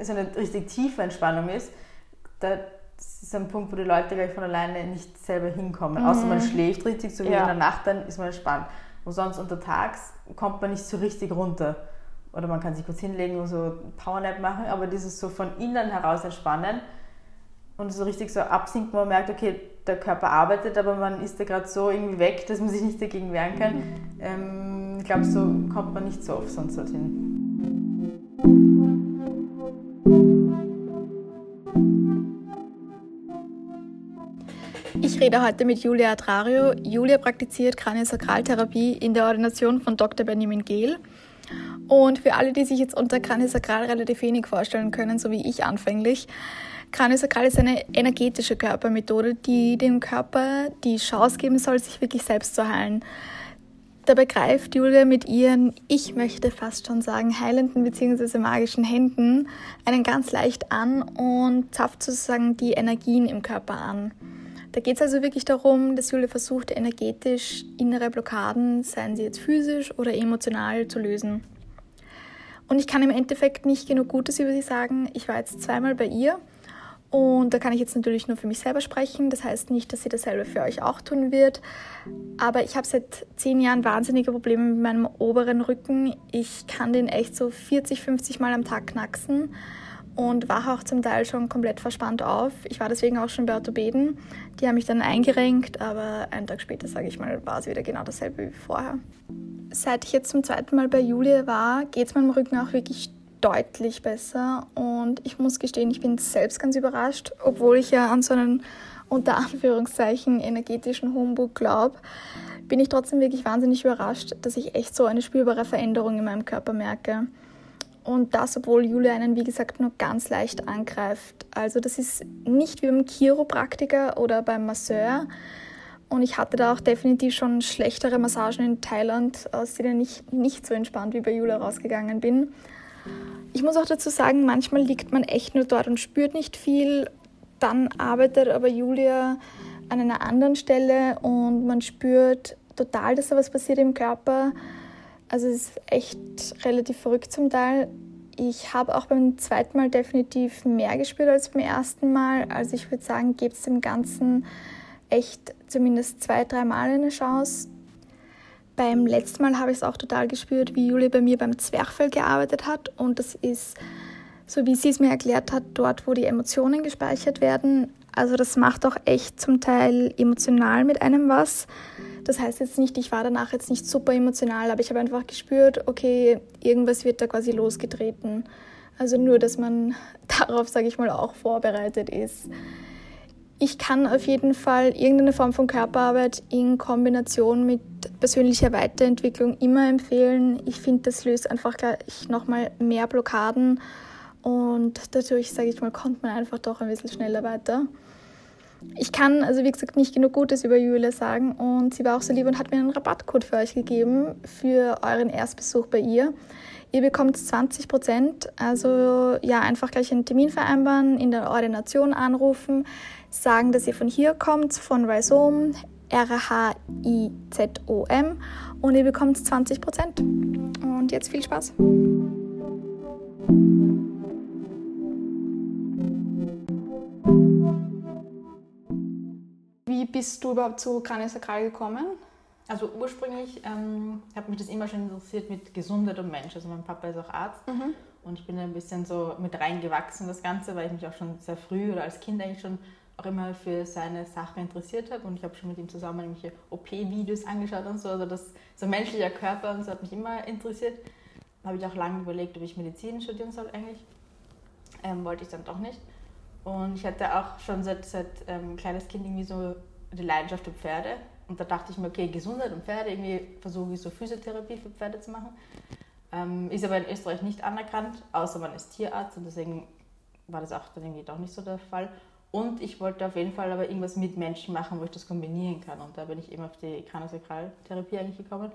so eine richtig tiefe Entspannung ist, da ist ein Punkt, wo die Leute gleich von alleine nicht selber hinkommen. Mhm. Außer man schläft richtig, so wie ja. in der Nacht, dann ist man entspannt. Und sonst untertags kommt man nicht so richtig runter. Oder man kann sich kurz hinlegen und so Powernap machen, aber dieses so von innen heraus entspannen und so richtig so absinken, wo man merkt, okay, der Körper arbeitet, aber man ist da gerade so irgendwie weg, dass man sich nicht dagegen wehren kann. Mhm. Ähm, ich glaube, so kommt man nicht so oft sonst dorthin. Ich rede heute mit Julia Adrario. Julia praktiziert Kraniosakraltherapie in der Ordination von Dr. Benjamin Gehl. Und für alle, die sich jetzt unter Kraniosakral relativ wenig vorstellen können, so wie ich anfänglich, Kraniosakral ist eine energetische Körpermethode, die dem Körper die Chance geben soll, sich wirklich selbst zu heilen. Dabei greift Julia mit ihren, ich möchte fast schon sagen, heilenden bzw. magischen Händen einen ganz leicht an und zapft sozusagen die Energien im Körper an. Da geht es also wirklich darum, dass Julia versucht, energetisch innere Blockaden, seien sie jetzt physisch oder emotional, zu lösen. Und ich kann im Endeffekt nicht genug Gutes über sie sagen. Ich war jetzt zweimal bei ihr und da kann ich jetzt natürlich nur für mich selber sprechen. Das heißt nicht, dass sie dasselbe für euch auch tun wird. Aber ich habe seit zehn Jahren wahnsinnige Probleme mit meinem oberen Rücken. Ich kann den echt so 40, 50 Mal am Tag knacksen und wache auch zum Teil schon komplett verspannt auf. Ich war deswegen auch schon bei Orthopäden. Die haben mich dann eingerenkt, aber einen Tag später, sage ich mal, war es wieder genau dasselbe wie vorher. Seit ich jetzt zum zweiten Mal bei Julia war, geht es meinem Rücken auch wirklich deutlich besser und ich muss gestehen, ich bin selbst ganz überrascht, obwohl ich ja an so einen unter Anführungszeichen energetischen Humbug glaube, bin ich trotzdem wirklich wahnsinnig überrascht, dass ich echt so eine spürbare Veränderung in meinem Körper merke. Und das, obwohl Julia einen, wie gesagt, nur ganz leicht angreift. Also das ist nicht wie beim Chiropraktiker oder beim Masseur. Und ich hatte da auch definitiv schon schlechtere Massagen in Thailand, aus denen ich nicht so entspannt wie bei Julia rausgegangen bin. Ich muss auch dazu sagen, manchmal liegt man echt nur dort und spürt nicht viel. Dann arbeitet aber Julia an einer anderen Stelle und man spürt total, dass da was passiert im Körper. Also es ist echt relativ verrückt zum Teil. Ich habe auch beim zweiten Mal definitiv mehr gespürt als beim ersten Mal. Also ich würde sagen, gebt dem Ganzen echt zumindest zwei, drei Mal eine Chance. Beim letzten Mal habe ich es auch total gespürt, wie Julie bei mir beim Zwerchfell gearbeitet hat. Und das ist, so wie sie es mir erklärt hat, dort, wo die Emotionen gespeichert werden. Also das macht auch echt zum Teil emotional mit einem was. Das heißt jetzt nicht, ich war danach jetzt nicht super emotional, aber ich habe einfach gespürt, okay, irgendwas wird da quasi losgetreten. Also nur, dass man darauf, sage ich mal, auch vorbereitet ist. Ich kann auf jeden Fall irgendeine Form von Körperarbeit in Kombination mit persönlicher Weiterentwicklung immer empfehlen. Ich finde, das löst einfach gleich nochmal mehr Blockaden und dadurch, sage ich mal, kommt man einfach doch ein bisschen schneller weiter. Ich kann also wie gesagt nicht genug Gutes über Julia sagen und sie war auch so lieb und hat mir einen Rabattcode für euch gegeben für euren Erstbesuch bei ihr. Ihr bekommt 20 Prozent, also ja, einfach gleich einen Termin vereinbaren, in der Ordination anrufen, sagen, dass ihr von hier kommt, von Rhizom, R-H-I-Z-O-M und ihr bekommt 20 Prozent. Und jetzt viel Spaß! Bist du überhaupt zu Kraniosakral gekommen? Also ursprünglich ähm, hat mich das immer schon interessiert mit Gesundheit und Mensch. Also mein Papa ist auch Arzt mhm. und ich bin ein bisschen so mit reingewachsen das Ganze, weil ich mich auch schon sehr früh oder als Kind eigentlich schon auch immer für seine Sache interessiert habe und ich habe schon mit ihm zusammen irgendwelche OP-Videos angeschaut und so. Also das so menschlicher Körper und so hat mich immer interessiert. Da habe ich auch lange überlegt, ob ich Medizin studieren soll eigentlich. Ähm, wollte ich dann doch nicht. Und ich hatte auch schon seit, seit ähm, kleines Kind irgendwie so die Leidenschaft für Pferde und da dachte ich mir, okay, Gesundheit und Pferde, irgendwie versuche ich so Physiotherapie für Pferde zu machen. Ähm, ist aber in Österreich nicht anerkannt, außer man ist Tierarzt und deswegen war das auch dann irgendwie doch nicht so der Fall. Und ich wollte auf jeden Fall aber irgendwas mit Menschen machen, wo ich das kombinieren kann. Und da bin ich eben auf die Kraniosakraltherapie eigentlich gekommen,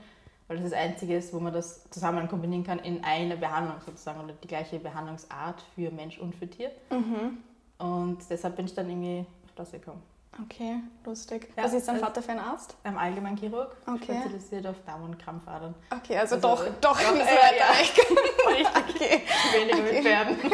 weil das das Einzige ist, wo man das zusammen kombinieren kann in einer Behandlung sozusagen oder die gleiche Behandlungsart für Mensch und für Tier. Mhm. Und deshalb bin ich dann irgendwie auf das gekommen. Okay, lustig. Ja, Was ist dein Vater für ein Arzt? Ein Allgemeinchirurg, okay. spezialisiert auf Darm- und Krampfadern. Okay, also, also doch, doch, doch äh, ja, Richtig, okay. weniger okay. mit Pferden.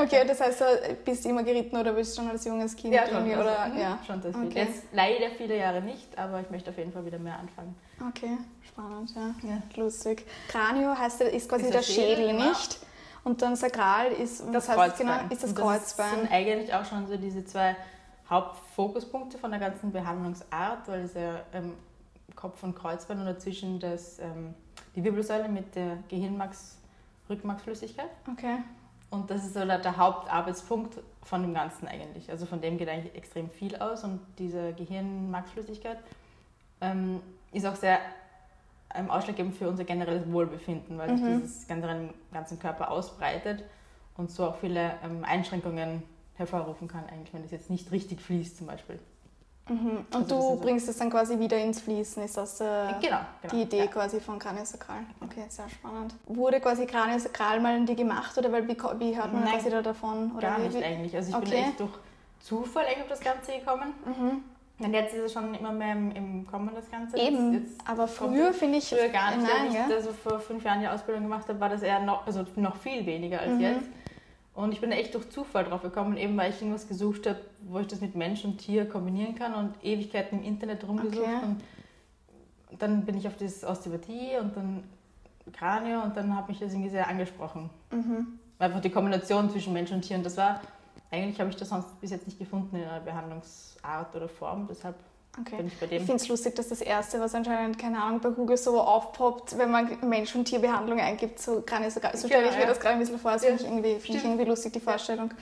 Okay, das heißt, du bist immer geritten oder bist du schon als junges Kind ja, schon, irgendwie? also, oder, mhm, ja. schon das. Okay. Jetzt leider viele Jahre nicht, aber ich möchte auf jeden Fall wieder mehr anfangen. Okay, spannend, ja. Ja. Lustig. Kranio heißt, ist quasi Ist der der Schädel, Schädel, genau. nicht? Und dann Sakral ist, Das heißt das Kreuzbein. genau? Ist das Kreuzbein. sind eigentlich auch schon so diese zwei Hauptfokuspunkte von der ganzen Behandlungsart, weil es ja ähm, Kopf und Kreuzbein und dazwischen das, ähm, die Wirbelsäule mit der Gehirnmax-Rückmaxflüssigkeit. Okay. Und das ist so der, Hauptarbeitspunkt von dem Ganzen eigentlich. Also von dem geht eigentlich extrem viel aus und diese Gehirnmaxflüssigkeit ähm, ist auch sehr ähm, ausschlaggebend für unser generelles Wohlbefinden, weil sich Mhm. dieses generell im ganzen Körper ausbreitet und so auch viele ähm, Einschränkungen hervorrufen kann, eigentlich, wenn es jetzt nicht richtig fließt zum Beispiel. Mhm. Und Also du so- bringst es dann quasi wieder ins Fließen, ist das äh, Genau, genau. die Idee Ja. quasi von Kraniosakral? Okay, sehr spannend. Wurde quasi Kraniosakral mal an dir gemacht oder weil, wie, wie hört man Nein, quasi da davon? Oder Gar wie, nicht eigentlich. Also ich bin Okay. echt durch Zufall eigentlich auf das Ganze gekommen. Mhm. Und jetzt ist es schon immer mehr im, im Kommen, das Ganze. Eben, Jetzt, jetzt aber früher finde ich Früher gar nicht. Nein, Als ich also vor fünf Jahren die Ausbildung gemacht habe, war das eher noch, also noch viel weniger als Mhm. jetzt. Und ich bin echt durch Zufall drauf gekommen, eben weil ich irgendwas gesucht habe, wo ich das mit Mensch und Tier kombinieren kann und Ewigkeiten im Internet rumgesucht. Okay. Und dann bin ich auf das Osteopathie und dann Kranio und dann hat mich das irgendwie sehr angesprochen. Mhm. Einfach die Kombination zwischen Mensch und Tier. Und das war, eigentlich habe ich das sonst bis jetzt nicht gefunden in einer Behandlungsart oder Form. Deshalb Okay. bin ich bei Ich finde es lustig, dass das Erste, was anscheinend, keine Ahnung, bei Google so aufpoppt, wenn man Mensch- und Tierbehandlung eingibt, so Kraniosakral. So stelle Genau, ich mir ja. das gerade ein bisschen vor. Das Ja, finde ich, irgendwie, find ich irgendwie lustig, die Vorstellung.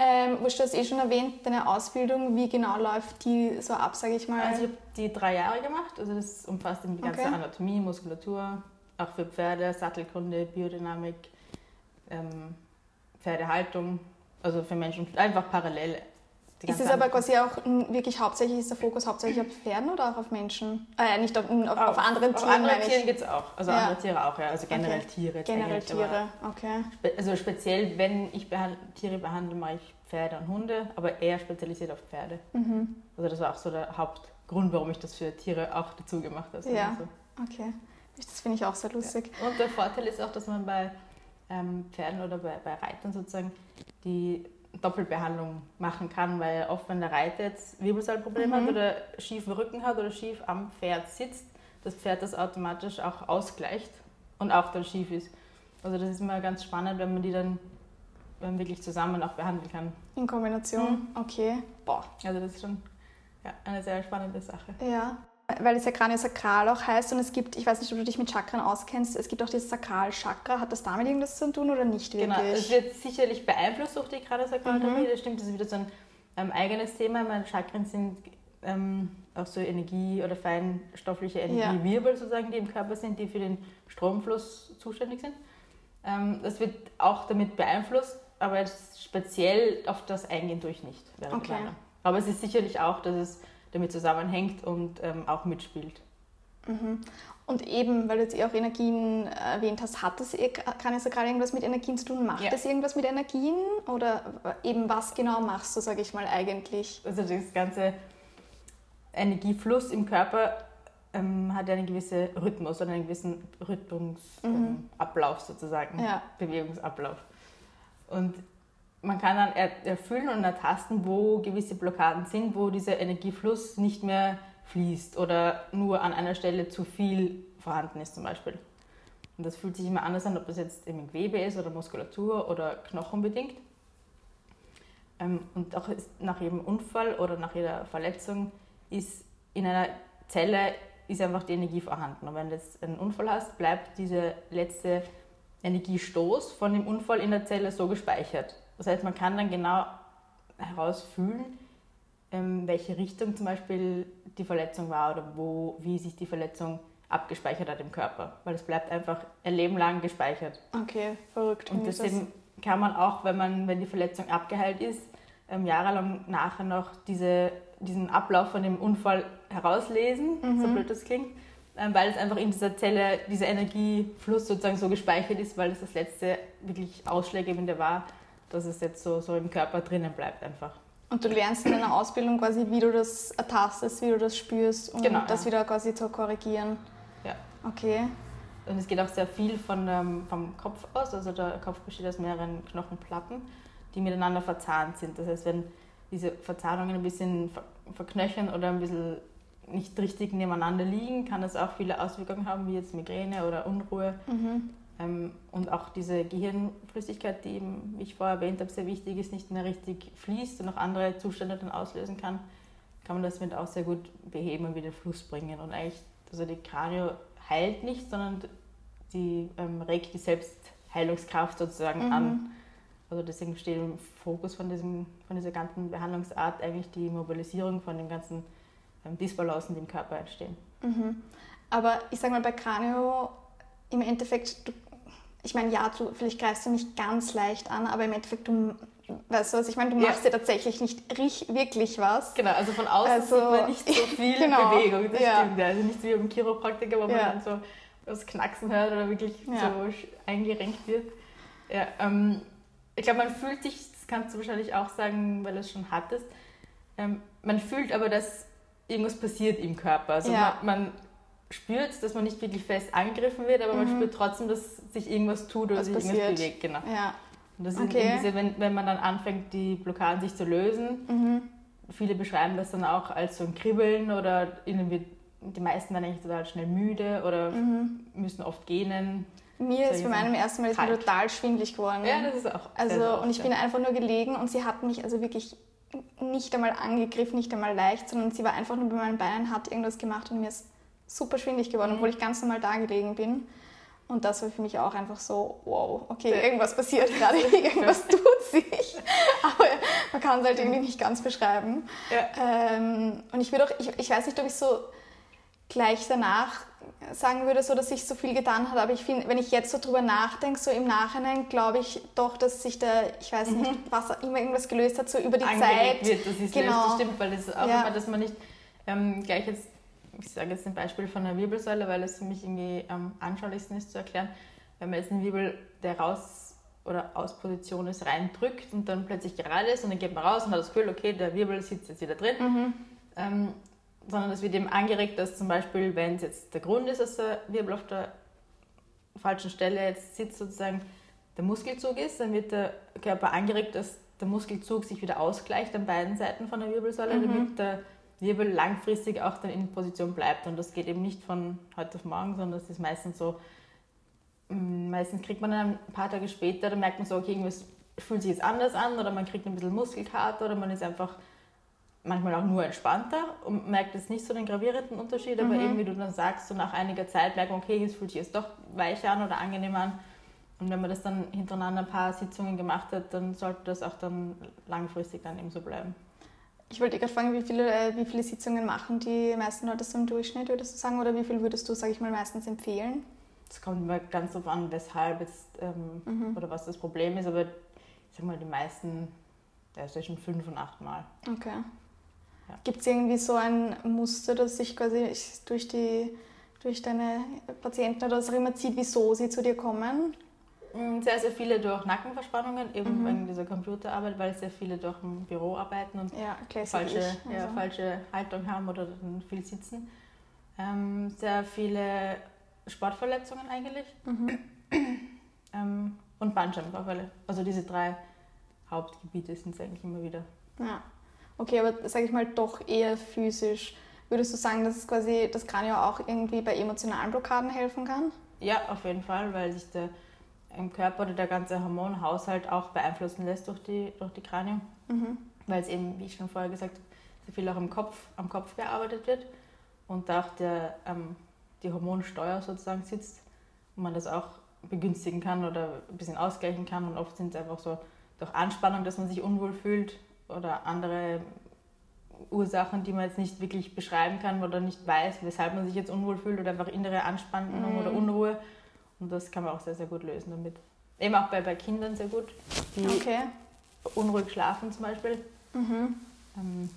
Ähm, du hast eh schon erwähnt, deine Ausbildung, wie genau läuft die so ab, sage ich mal? Also ich habe die drei Jahre gemacht. Also das umfasst eben die ganze Okay. Anatomie, Muskulatur, auch für Pferde, Sattelkunde, Biodynamik, ähm, Pferdehaltung, also für Menschen einfach parallel. Ist es aber quasi auch wirklich hauptsächlich, ist der Fokus hauptsächlich auf Pferden oder auch auf Menschen? Äh, nicht auf, auf, auf anderen auf Tieren, andere meine Tieren geht es auch. Also Ja. andere Tiere auch, ja. Also generell Okay. Tiere. Generell Tiere, okay. Also speziell, wenn ich behand Tiere behandle, mache ich Pferde und Hunde, aber eher spezialisiert auf Pferde. Mhm. Also das war auch so der Hauptgrund, warum ich das für Tiere auch dazu gemacht habe. Ja. Also. Okay. Das finde ich auch sehr lustig. Und der Vorteil ist auch, dass man bei ähm, Pferden oder bei, bei Reitern sozusagen die Doppelbehandlung machen kann, weil oft, wenn der Reiter jetzt Wirbelsäulenprobleme Mhm. hat oder schiefen Rücken hat oder schief am Pferd sitzt, das Pferd das automatisch auch ausgleicht und auch dann schief ist. Also das ist immer ganz spannend, wenn man die dann ähm, wirklich zusammen auch behandeln kann. In Kombination, Mhm. okay. Boah, Also das ist schon ja, eine sehr spannende Sache. Ja, weil es ja Kraniosakral auch heißt und es gibt, ich weiß nicht, ob du dich mit Chakren auskennst, es gibt auch dieses Sakralchakra. Hat das damit irgendwas zu tun oder nicht wirklich? Genau, es wird sicherlich beeinflusst durch die Kraniosakral-Therapie, Mhm. das stimmt, das ist wieder so ein ähm, eigenes Thema. Meine Chakren sind ähm, auch so Energie- oder feinstoffliche Energiewirbel sozusagen, die im Körper sind, die für den Stromfluss zuständig sind. Ähm, das wird auch damit beeinflusst, aber speziell auf das eingehen durch nicht. Okay. Aber es ist sicherlich auch, dass es damit zusammenhängt und ähm, auch mitspielt. Mhm. Und eben, weil du jetzt eh auch Energien erwähnt hast, hat das eh, Kraniosakral irgendwas mit Energien zu tun? Macht Ja. das irgendwas mit Energien? Oder eben was genau machst du, sage ich mal, eigentlich? Also das ganze Energiefluss im Körper ähm, hat ja einen gewissen Rhythmus oder einen gewissen Rhythmusablauf Mhm. ähm, sozusagen, Ja. Bewegungsablauf. Und man kann dann er erfüllen und ertasten, wo gewisse Blockaden sind, wo dieser Energiefluss nicht mehr fließt oder nur an einer Stelle zu viel vorhanden ist zum Beispiel. Und das fühlt sich immer anders an, ob das jetzt im Gewebe ist oder Muskulatur oder knochenbedingt. Ähm, und auch nach jedem Unfall oder nach jeder Verletzung ist in einer Zelle ist einfach die Energie vorhanden. Und wenn du jetzt einen Unfall hast, bleibt dieser letzte Energiestoß von dem Unfall in der Zelle so gespeichert. Das heißt, man kann dann genau herausfühlen, ähm, welche Richtung zum Beispiel die Verletzung war oder wo, wie sich die Verletzung abgespeichert hat im Körper. Weil es bleibt einfach ein Leben lang gespeichert. Okay, verrückt. Und deswegen kann man auch, wenn, man, wenn die Verletzung abgeheilt ist, ähm, jahrelang nachher noch diese, diesen Ablauf von dem Unfall herauslesen, Mhm. so blöd das klingt, ähm, weil es einfach in dieser Zelle, dieser Energiefluss sozusagen so gespeichert ist, weil es das letzte wirklich Ausschlaggebende war, dass es jetzt so, so im Körper drinnen bleibt einfach. Und du lernst in deiner Ausbildung quasi, wie du das ertastest, wie du das spürst, um Genau, das ja. wieder quasi zu korrigieren. Ja. Okay. Und es geht auch sehr viel von, ähm, vom Kopf aus. Also der Kopf besteht aus mehreren Knochenplatten, die miteinander verzahnt sind. Das heißt, wenn diese Verzahnungen ein bisschen verknöchern oder ein bisschen nicht richtig nebeneinander liegen, kann das auch viele Auswirkungen haben, wie jetzt Migräne oder Unruhe. Mhm. Ähm, und auch diese Gehirnflüssigkeit, die eben, wie ich vorher erwähnt habe, sehr wichtig ist, nicht mehr richtig fließt und auch andere Zustände dann auslösen kann, kann man das mit auch sehr gut beheben und wieder Fluss bringen. Und eigentlich, also die Kranio heilt nicht, sondern die ähm, regt die Selbstheilungskraft sozusagen mhm. an. Also deswegen steht im Fokus von, diesem, von dieser ganzen Behandlungsart eigentlich die Mobilisierung von den ganzen ähm, Disbalancen, die im Körper entstehen. Mhm. Aber ich sage mal, bei Kranio im Endeffekt, du, ich meine, ja, du, vielleicht greifst du mich ganz leicht an, aber im Endeffekt, du weißt du was, ich meine, du machst ja, ja tatsächlich nicht wirklich was. Genau, also von außen also, sieht man nicht so viel genau, Bewegung, das ja. stimmt. Also nicht wie beim Chiropraktiker, wo man ja. dann so das Knacksen hört oder wirklich so eingerenkt wird. Ja, ähm, ich glaube, man fühlt sich, das kannst du wahrscheinlich auch sagen, weil du es schon hattest, ähm, man fühlt aber, dass irgendwas passiert im Körper. Also man, man spürt, dass man nicht wirklich fest angegriffen wird, aber mhm. man spürt trotzdem, dass sich irgendwas tut oder Was sich passiert. irgendwas bewegt. Genau. Ja. Und das okay. ist diese, wenn, wenn man dann anfängt, die Blockaden sich zu lösen, mhm. viele beschreiben das dann auch als so ein Kribbeln oder ihnen wird, die meisten werden eigentlich total schnell müde oder mhm. müssen oft gähnen. Mir ist bei meinem ersten Mal total schwindlig geworden. Ja, das ist auch. Also, und ich bin einfach nur gelegen und sie hat mich also wirklich nicht einmal angegriffen, nicht einmal leicht, sondern sie war einfach nur bei meinen Beinen, hat irgendwas gemacht und mir ist super schwindig geworden, obwohl ich ganz normal da gelegen bin. Und das war für mich auch einfach so, wow, okay, irgendwas passiert gerade, irgendwas tut sich. Aber man kann es halt irgendwie nicht ganz beschreiben. Ja. Ähm, und ich, auch, ich, ich weiß nicht, ob ich so gleich danach sagen würde, so dass sich so viel getan hat, aber ich finde, wenn ich jetzt so drüber nachdenke, so im Nachhinein, glaube ich doch, dass sich da, ich weiß nicht, mhm. was immer irgendwas gelöst hat, so über die Angeregt Zeit. Wird, dass genau. löst, das stimmt, weil das ist auch ja. immer, dass man nicht ähm, gleich jetzt ich sage jetzt ein Beispiel von einer Wirbelsäule, weil es für mich irgendwie am anschaulichsten ist zu erklären. Wenn man jetzt einen Wirbel, der raus oder aus Position ist, reindrückt und dann plötzlich gerade ist und dann geht man raus und hat das Gefühl, okay, der Wirbel sitzt jetzt wieder drin. Mhm. Ähm, sondern es wird eben angeregt, dass zum Beispiel, wenn es jetzt der Grund ist, dass der Wirbel auf der falschen Stelle jetzt sitzt, sozusagen der Muskelzug ist, dann wird der Körper angeregt, dass der Muskelzug sich wieder ausgleicht an beiden Seiten von der Wirbelsäule, mhm. damit der Wirbel langfristig auch dann in Position bleibt. Und das geht eben nicht von heute auf morgen, sondern das ist meistens so, mm, meistens kriegt man dann ein paar Tage später, dann merkt man so, okay, irgendwas fühlt sich jetzt anders an oder man kriegt ein bisschen Muskelkater oder man ist einfach manchmal auch nur entspannter und merkt jetzt nicht so den gravierenden Unterschied, aber mhm. eben wie du dann sagst, so nach einiger Zeit merkt man, okay, es fühlt sich jetzt doch weicher an oder angenehmer an. Und wenn man das dann hintereinander ein paar Sitzungen gemacht hat, dann sollte das auch dann langfristig dann eben so bleiben. Ich wollte gerade fragen, wie viele, äh, wie viele Sitzungen machen die meisten Leute so im Durchschnitt, würdest du sagen, oder wie viel würdest du, sage ich mal, meistens empfehlen? Es kommt immer ganz darauf an, weshalb jetzt, ähm, mhm. oder was das Problem ist, aber ich sag mal, die meisten, ja, zwischen fünf und acht Mal. Okay. Ja. Gibt es irgendwie so ein Muster, das sich quasi durch, die, durch deine Patienten oder was auch immer zieht, wieso sie zu dir kommen? Mm, sehr, sehr viele durch Nackenverspannungen, eben mhm. wegen dieser Computerarbeit, weil sehr viele durch ein Büro arbeiten und ja, falsche, also. ja, falsche Haltung haben oder viel sitzen. Ähm, sehr viele Sportverletzungen eigentlich mhm. ähm, und Bandscheibenvorfälle. Also diese drei Hauptgebiete sind es eigentlich immer wieder. Ja, okay, aber sage ich mal doch eher physisch. Würdest du sagen, dass es quasi das Kranio auch irgendwie bei emotionalen Blockaden helfen kann? Ja, auf jeden Fall, weil sich der im Körper oder der ganze Hormonhaushalt auch beeinflussen lässt durch die, durch die Kranium. Mhm. Weil es eben, wie ich schon vorher gesagt habe, sehr viel auch im Kopf, am Kopf gearbeitet wird und da auch der, ähm, die Hormonsteuer sozusagen sitzt und man das auch begünstigen kann oder ein bisschen ausgleichen kann. Und oft sind es einfach so durch Anspannung, dass man sich unwohl fühlt oder andere Ursachen, die man jetzt nicht wirklich beschreiben kann oder nicht weiß, weshalb man sich jetzt unwohl fühlt oder einfach innere Anspannung mhm. oder Unruhe und das kann man auch sehr, sehr gut lösen damit. Eben auch bei, bei Kindern sehr gut, die okay. unruhig schlafen zum Beispiel. Mhm. Ähm,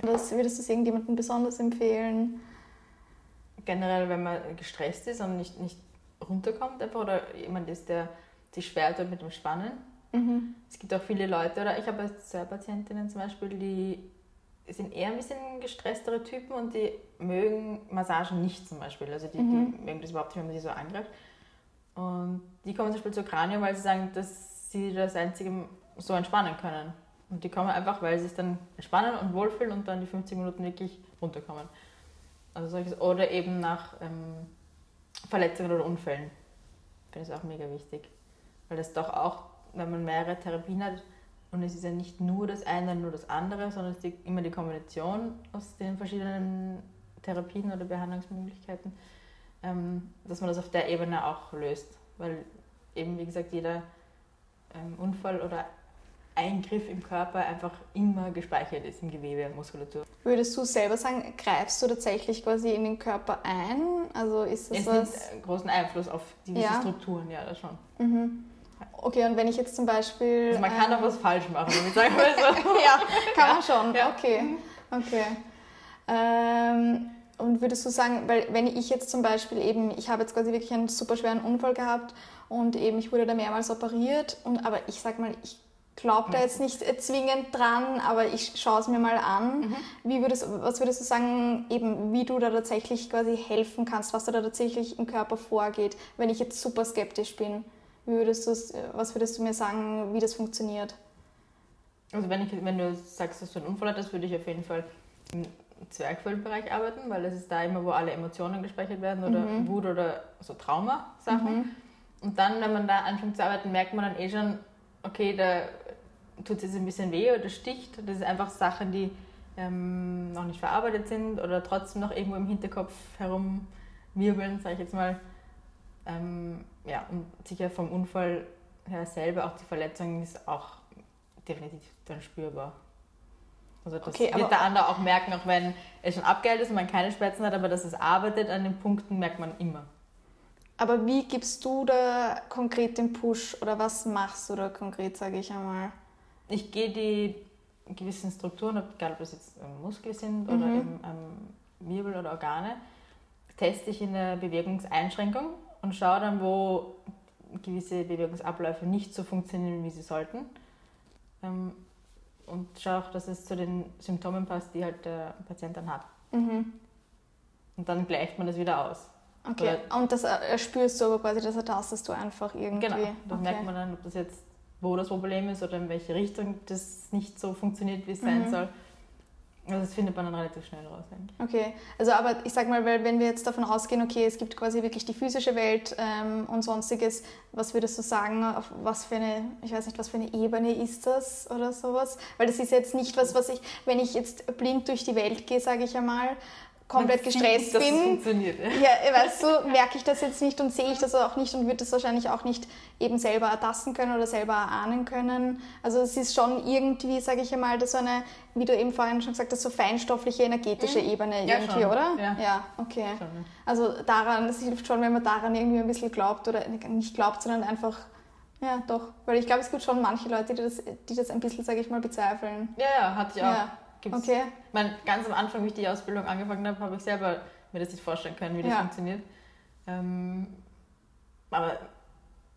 Was würdest du irgendjemandem besonders empfehlen? Generell, wenn man gestresst ist und nicht, nicht runterkommt einfach oder jemand ist, der sich schwer tut mit dem Spannen. Mhm. Es gibt auch viele Leute, oder ich habe zwei Patientinnen zum Beispiel, die sind eher ein bisschen gestresstere Typen und die mögen Massagen nicht zum Beispiel. Also die, mhm. die mögen das überhaupt nicht, wenn man sie so angreift. Und die kommen zum Beispiel zur Kranio, weil sie sagen, dass sie das einzige so entspannen können. Und die kommen einfach, weil sie sich dann entspannen und wohlfühlen und dann die 50 Minuten wirklich runterkommen. Also solches, oder eben nach ähm, Verletzungen oder Unfällen. Finde ich auch mega wichtig. Weil das doch auch, wenn man mehrere Therapien hat, und es ist ja nicht nur das eine, nur das andere, sondern es ist immer die Kombination aus den verschiedenen Therapien oder Behandlungsmöglichkeiten, dass man das auf der Ebene auch löst. Weil eben, wie gesagt, jeder ähm, Unfall oder Eingriff im Körper einfach immer gespeichert ist im Gewebe und Muskulatur. Würdest du selber sagen, greifst du tatsächlich quasi in den Körper ein? Also ist das es was? nimmt großen Einfluss auf gewisse Ja. Strukturen, ja, das schon. Mhm. Okay, und wenn ich jetzt zum Beispiel. Also man kann ähm, auch was falsch machen, wenn ich sagen will so. ja, kann man schon. Ja. Okay. Okay. Ähm, und würdest du sagen, weil wenn ich jetzt zum Beispiel eben, ich habe jetzt quasi wirklich einen super schweren Unfall gehabt und eben ich wurde da mehrmals operiert und aber ich sag mal, ich glaube da jetzt nicht zwingend dran, aber ich schaue es mir mal an. Wie würdest, was würdest du sagen, eben wie du da tatsächlich quasi helfen kannst, was da tatsächlich im Körper vorgeht, wenn ich jetzt super skeptisch bin? Wie würdest was würdest du mir sagen, wie das funktioniert? Also wenn, ich, wenn du sagst, dass du einen Unfall hattest, würde ich auf jeden Fall Zwerchfellbereich arbeiten, weil das ist da immer, wo alle Emotionen gespeichert werden oder Wut oder so Trauma-Sachen. Und dann, wenn man da anfängt zu arbeiten, merkt man dann eh schon, okay, da tut es jetzt ein bisschen weh oder sticht. Das sind einfach Sachen, die ähm, noch nicht verarbeitet sind oder trotzdem noch irgendwo im Hinterkopf herumwirbeln, sage ich jetzt mal. Ähm, ja, und sicher vom Unfall her selber, auch die Verletzung ist auch definitiv dann spürbar. Also das Okay, wird der andere auch merken, auch wenn es schon abgeheilt ist und man keine Schmerzen hat, aber dass es arbeitet an den Punkten, merkt man immer. Aber wie gibst du da konkret den Push oder was machst du da konkret, sage ich einmal? Ich gehe die gewissen Strukturen, egal ob das jetzt Muskel sind oder eben ähm, Wirbel oder Organe, teste ich in der Bewegungseinschränkung und schaue dann, wo gewisse Bewegungsabläufe nicht so funktionieren, wie sie sollten. Ähm, und schaue auch, dass es zu den Symptomen passt, die halt der Patient dann hat. Mhm. Und dann gleicht man das wieder aus. Okay, und das äh, spürst du aber quasi, das ertastest du einfach irgendwie. Genau, dann okay. merkt man dann, ob das jetzt, wo das Problem ist oder in welche Richtung das nicht so funktioniert, wie es sein soll. Also das findet man dann relativ schnell raus, denke. Okay, also aber ich sag mal, weil wenn wir jetzt davon ausgehen, okay, es gibt quasi wirklich die physische Welt ähm, und sonstiges, was würdest du sagen, auf was für eine, ich weiß nicht, was für eine Ebene ist das oder sowas? Weil das ist jetzt nicht was, was ich, wenn ich jetzt blind durch die Welt gehe, sage ich einmal, komplett gestresst es bin, funktioniert. ja. Ja, weißt du, merke ich das jetzt nicht und sehe ich das auch nicht und würde das wahrscheinlich auch nicht eben selber ertasten können oder selber erahnen können. Also es ist schon irgendwie, sage ich einmal, das so eine, wie du eben vorhin schon gesagt hast, so feinstoffliche, energetische Ebene Mhm. Ja, irgendwie, schon. oder? Ja. okay. Schon, ja. Also daran, es hilft schon, wenn man daran irgendwie ein bisschen glaubt oder nicht glaubt, sondern einfach, ja doch. Weil ich glaube, es gibt schon manche Leute, die das, die das ein bisschen, sage ich mal, bezweifeln. Ja, ja, hatte ich auch. Ja. Gibt's. Okay. Ich meine, ganz am Anfang, wie ich die Ausbildung angefangen habe, habe ich selber mir das nicht vorstellen können, wie das Ja. funktioniert. Ähm, aber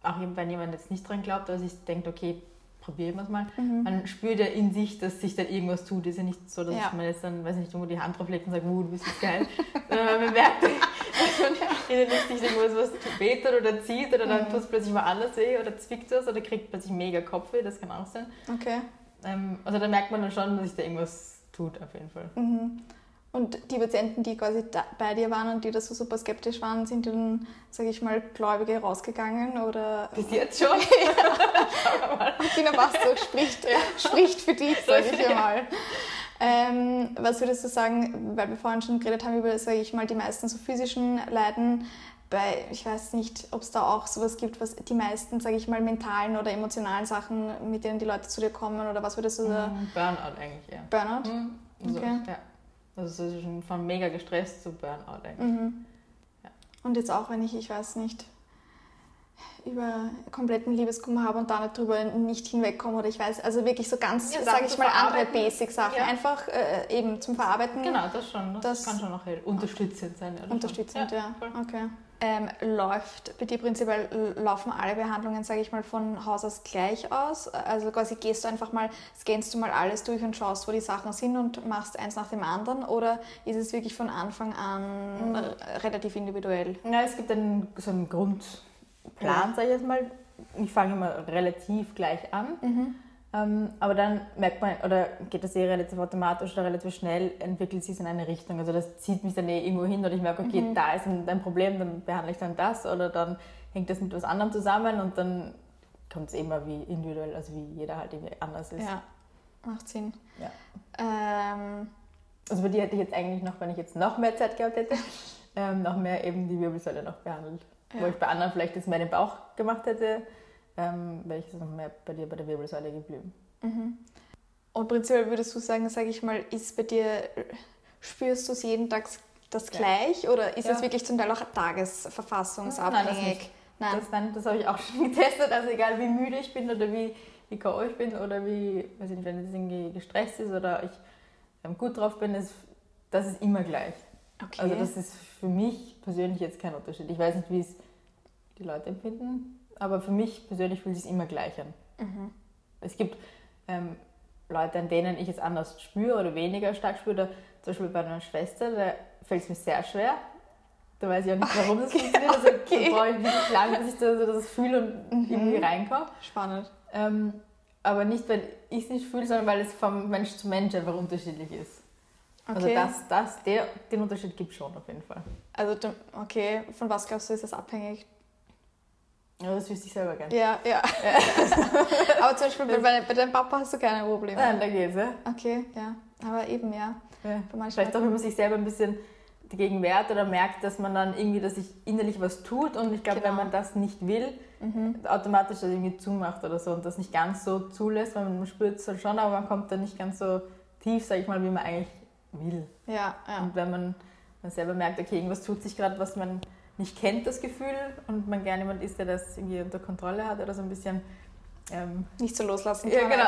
auch eben, wenn jemand jetzt nicht dran glaubt, also ich denke, okay, probieren wir es mal. Mhm. Man spürt ja in sich, dass sich dann irgendwas tut. Ist ja nicht so, dass Ja. man jetzt dann, weiß ich nicht, irgendwo die Hand drauf legt und sagt, uh, du bist jetzt geil. Sondern man merkt, dass schon innerlich sich irgendwas was wehtut oder zieht oder Mhm. dann tut es plötzlich mal anders weh oder zwickt es oder kriegt plötzlich mega Kopfweh, das kann auch sein. Okay. Ähm, also da merkt man dann schon, dass sich da irgendwas tut, auf jeden Fall. Mhm. Und die Patienten, die quasi da, bei dir waren und die da so super skeptisch waren, sind dann, sage ich mal, Gläubige rausgegangen oder Bis jetzt schon. Tina Bastok spricht, spricht für dich, sage ich einmal. Ähm, was würdest du sagen, weil wir vorhin schon geredet haben über, sage ich mal, die meisten so physischen Leiden, bei, ich weiß nicht, ob es da auch sowas gibt, was die meisten, sage ich mal, mentalen oder emotionalen Sachen, mit denen die Leute zu dir kommen oder was würdest du da, Mhm, Burnout eigentlich, ja. Burnout? Mhm. Also, Okay. ja. Also so schon von mega gestresst zu Burnout eigentlich. Mhm. Und jetzt auch, wenn ich, ich weiß nicht, über kompletten Liebeskummer habe und da nicht drüber nicht hinwegkomme oder ich weiß, also wirklich so ganz, Ja, sage ich mal, andere. Basic-Sachen, Ja. einfach äh, eben zum Verarbeiten. Genau, das schon. Das, Das- kann schon auch unterstützend sein. Ja, Unterstützend, schon. ja. voll. Okay. Ähm, läuft bei dir prinzipiell, laufen alle Behandlungen, sage ich mal, von Haus aus gleich aus? Also quasi gehst du einfach mal, scannst du mal alles durch und schaust, wo die Sachen sind und machst eins nach dem anderen? Oder ist es wirklich von Anfang an Mhm. relativ individuell? Ja, es gibt einen, so einen Grundplan, Ja. sage ich jetzt mal. Ich fange immer relativ gleich an. Mhm. Ähm, aber dann merkt man, oder geht das eh relativ automatisch oder relativ schnell, entwickelt sich in eine Richtung. Also das zieht mich dann eh irgendwo hin oder ich merke, okay, mhm. da ist ein, ein, Problem, dann behandle ich dann das oder dann hängt das mit was anderem zusammen und dann kommt es immer wie individuell, also wie jeder halt irgendwie anders ist. Ja, macht Sinn. Ja. Ähm, also bei dir hätte ich jetzt eigentlich noch, wenn ich jetzt noch mehr Zeit gehabt hätte, ähm, noch mehr eben die Wirbelsäule noch behandelt. Ja. Wo ich bei anderen vielleicht jetzt mehr den Bauch gemacht hätte, ähm, wäre ich noch mehr bei dir bei der Wirbelsäule geblieben. Mhm. Und prinzipiell würdest du sagen, sage ich mal, ist bei dir, spürst du es jeden Tag das gleich ja. oder ist es wirklich zum Teil auch tagesverfassungsabhängig? Nein, das, Nein. Das, das habe ich auch schon getestet. Also egal wie müde ich bin oder wie, wie K.O. ich bin oder wie, weiß ich nicht, wenn es irgendwie gestresst ist oder ich ähm, gut drauf bin, ist, das ist immer gleich. Okay. Also das ist für mich persönlich jetzt kein Unterschied. Ich weiß nicht, wie es die Leute empfinden, aber für mich persönlich fühlt es immer gleich an. Mhm. Es gibt ähm, Leute, an denen ich es anders spüre oder weniger stark spüre. Zum Beispiel bei meiner Schwester, da fällt es mir sehr schwer. Da weiß ich auch nicht, warum das funktioniert. Also okay. da brauche ich wirklich lange, bis ich das, das fühle und mhm. irgendwie reinkomme. Spannend. Ähm, aber nicht, weil ich es nicht fühle, sondern weil es vom Mensch zu Mensch einfach unterschiedlich ist. Also okay. Also das, das, der, den Unterschied gibt es schon auf jeden Fall. Also okay, von was glaubst du, ist das abhängig? Ja, das wüsste ich selber gerne. Ja, ja. aber zum Beispiel bei, bei, deinem Papa hast du keine Probleme. Nein, da geht's, ja. Okay, ja. Aber eben, ja. ja. Vielleicht auch, wenn man sich selber ein bisschen dagegen wehrt oder merkt, dass man dann irgendwie, dass sich innerlich was tut und ich glaube, genau. wenn man das nicht will, mhm. automatisch das irgendwie zumacht oder so und das nicht ganz so zulässt, weil man spürt es halt schon, aber man kommt dann nicht ganz so tief, sage ich mal, wie man eigentlich will. Ja, ja. Und wenn man, man selber merkt, okay, irgendwas tut sich gerade, was man nicht kennt, das Gefühl, und man gerne jemand ist, der das irgendwie unter Kontrolle hat oder so ein bisschen. Ähm, nicht so loslassen kann. Ja, genau.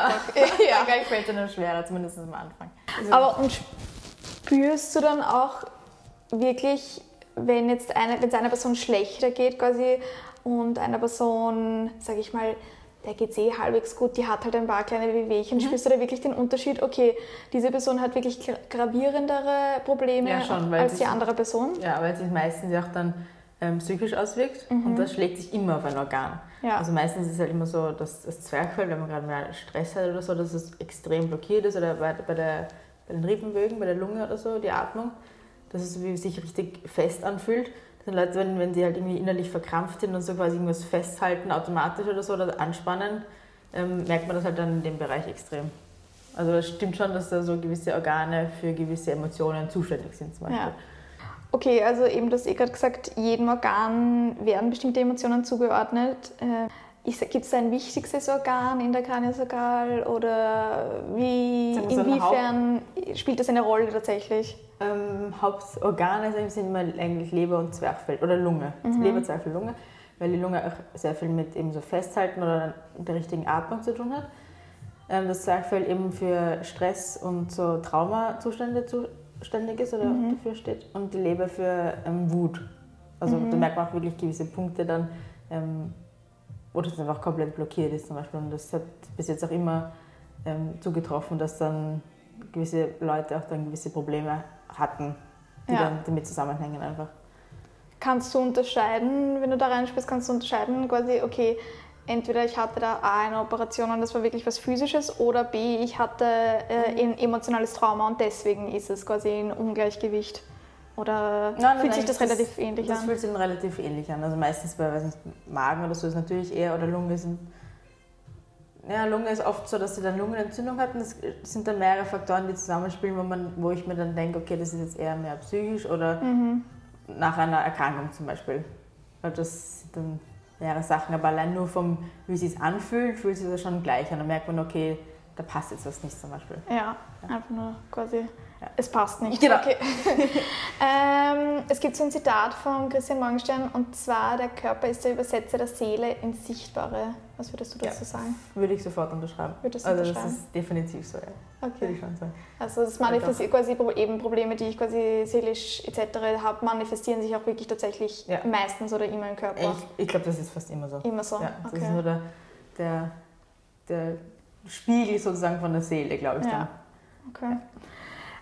ja. Dann fällt es dann schwerer, zumindest am Anfang. Also, Aber und spürst du dann auch wirklich, wenn jetzt eine, wenn es einer Person schlechter geht quasi und einer Person, sage ich mal, der geht eh halbwegs gut, die hat halt ein paar kleine Wehwehchen. Mhm. Spürst du da wirklich den Unterschied? Okay, diese Person hat wirklich gravierendere Probleme ja, schon, als die andere Person? Ja, weil sich meistens auch dann ähm, psychisch auswirkt mhm. und das schlägt sich immer auf ein Organ. Ja. Also meistens ist es halt immer so, dass das Zwerchfell, wenn man gerade mehr Stress hat oder so, dass es extrem blockiert ist oder bei, bei, der, bei den Rippenbögen, bei der Lunge oder so, die Atmung, dass es sich richtig fest anfühlt sind Leute, wenn, wenn die halt irgendwie innerlich verkrampft sind und so quasi irgendwas festhalten, automatisch oder so, oder anspannen, ähm, merkt man das halt dann in dem Bereich extrem. Also es stimmt schon, dass da so gewisse Organe für gewisse Emotionen zuständig sind zum Beispiel. Ja. Okay, also eben, du hast eh gerade gesagt, jedem Organ werden bestimmte Emotionen zugeordnet. Äh, Gibt es ein wichtigstes Organ in der Kraniosagal oder wie, inwiefern spielt das eine Rolle tatsächlich? ähm, Hauptorgane sind immer eigentlich Leber und Zwerchfell oder Lunge. Mhm. Leber, Zwerchfell, Lunge, weil die Lunge auch sehr viel mit eben so Festhalten oder der richtigen Atmung zu tun hat. Ähm, das Zwerchfell eben für Stress und so Traumazustände zuständig ist oder mhm. dafür steht und die Leber für ähm, Wut. Also mhm. da merkt man auch wirklich gewisse Punkte dann, ähm, wo das einfach komplett blockiert ist zum Beispiel. Und das hat bis jetzt auch immer ähm, zugetroffen, dass dann gewisse Leute auch dann gewisse Probleme hatten, die ja. dann damit zusammenhängen einfach. Kannst du unterscheiden, wenn du da reinspielst, kannst du unterscheiden quasi, okay, entweder ich hatte da A eine Operation und das war wirklich was Physisches oder B, ich hatte äh, mhm. ein emotionales Trauma und deswegen ist es quasi ein Ungleichgewicht. Oder nein, fühlt nein, sich das, das relativ ähnlich das an? Das fühlt sich relativ ähnlich an. Also meistens bei weiß nicht, Magen oder so ist natürlich eher oder Lunge sind ja, Lunge ist oft so, dass sie dann Lungenentzündung hatten. Das sind dann mehrere Faktoren, die zusammenspielen, wo, man, wo ich mir dann denke, okay, das ist jetzt eher mehr psychisch oder mhm. nach einer Erkrankung zum Beispiel. Weil das dann mehrere Sachen, aber allein nur vom, wie es sich anfühlt, fühlt sich das schon gleich an. Dann merkt man, okay, da passt jetzt was nicht zum Beispiel. Ja, ja. einfach nur quasi. Es passt nicht. Genau. Okay. ähm, es gibt so ein Zitat von Christian Morgenstern und zwar: Der Körper ist der Übersetzer der Seele ins Sichtbare. Was würdest du dazu ja. sagen? Würde ich sofort unterschreiben. Würdest du also, unterschreiben? das ist definitiv so, ja. Okay. Würde ich schon sagen. Also, das manifestiert quasi eben Probleme, die ich quasi seelisch etc. habe, manifestieren sich auch wirklich tatsächlich ja. meistens oder immer im Körper. Ich, ich glaube, das ist fast immer so. Immer so. Ja, das okay. ist nur der, der, der Spiegel sozusagen von der Seele, glaube ich. Ja. Dann. Okay.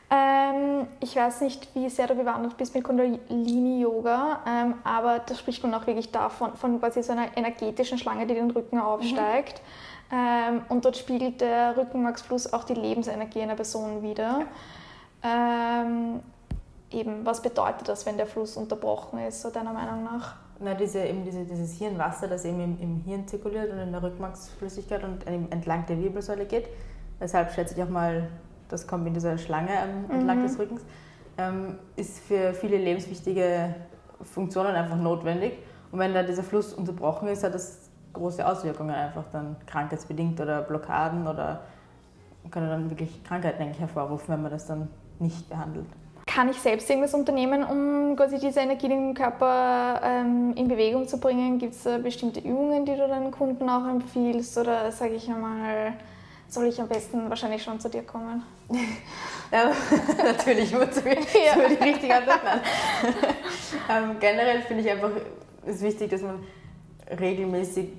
Ähm, ich weiß nicht, wie sehr du bewandert bist mit Kundalini-Yoga, ähm, aber da spricht man auch wirklich davon, von quasi so einer energetischen Schlange, die den Rücken aufsteigt. Ähm, und dort spiegelt der Rückenmarksfluss auch die Lebensenergie einer Person wider. Ja. Ähm, eben, was bedeutet das, wenn der Fluss unterbrochen ist, so deiner Meinung nach? Na, diese, eben diese, dieses Hirnwasser, das eben im, im Hirn zirkuliert und in der Rückenmarksflüssigkeit und entlang der Wirbelsäule geht. Weshalb schätze ich auch mal, das kommt in dieser Schlange ähm, entlang mhm. des Rückens, ähm, ist für viele lebenswichtige Funktionen einfach notwendig. Und wenn da dieser Fluss unterbrochen ist, hat das große Auswirkungen einfach dann krankheitsbedingt oder Blockaden oder können dann wirklich Krankheiten eigentlich hervorrufen, wenn man das dann nicht behandelt. Kann ich selbst irgendwas unternehmen, um quasi diese Energie im Körper ähm, in Bewegung zu bringen? Gibt es da bestimmte Übungen, die du deinen Kunden auch empfiehlst? Oder sage ich einmal, soll ich am besten wahrscheinlich schon zu dir kommen? ja, natürlich muss ich ja. die richtige Antwort ähm, Generell finde ich einfach, es ist wichtig, dass man regelmäßig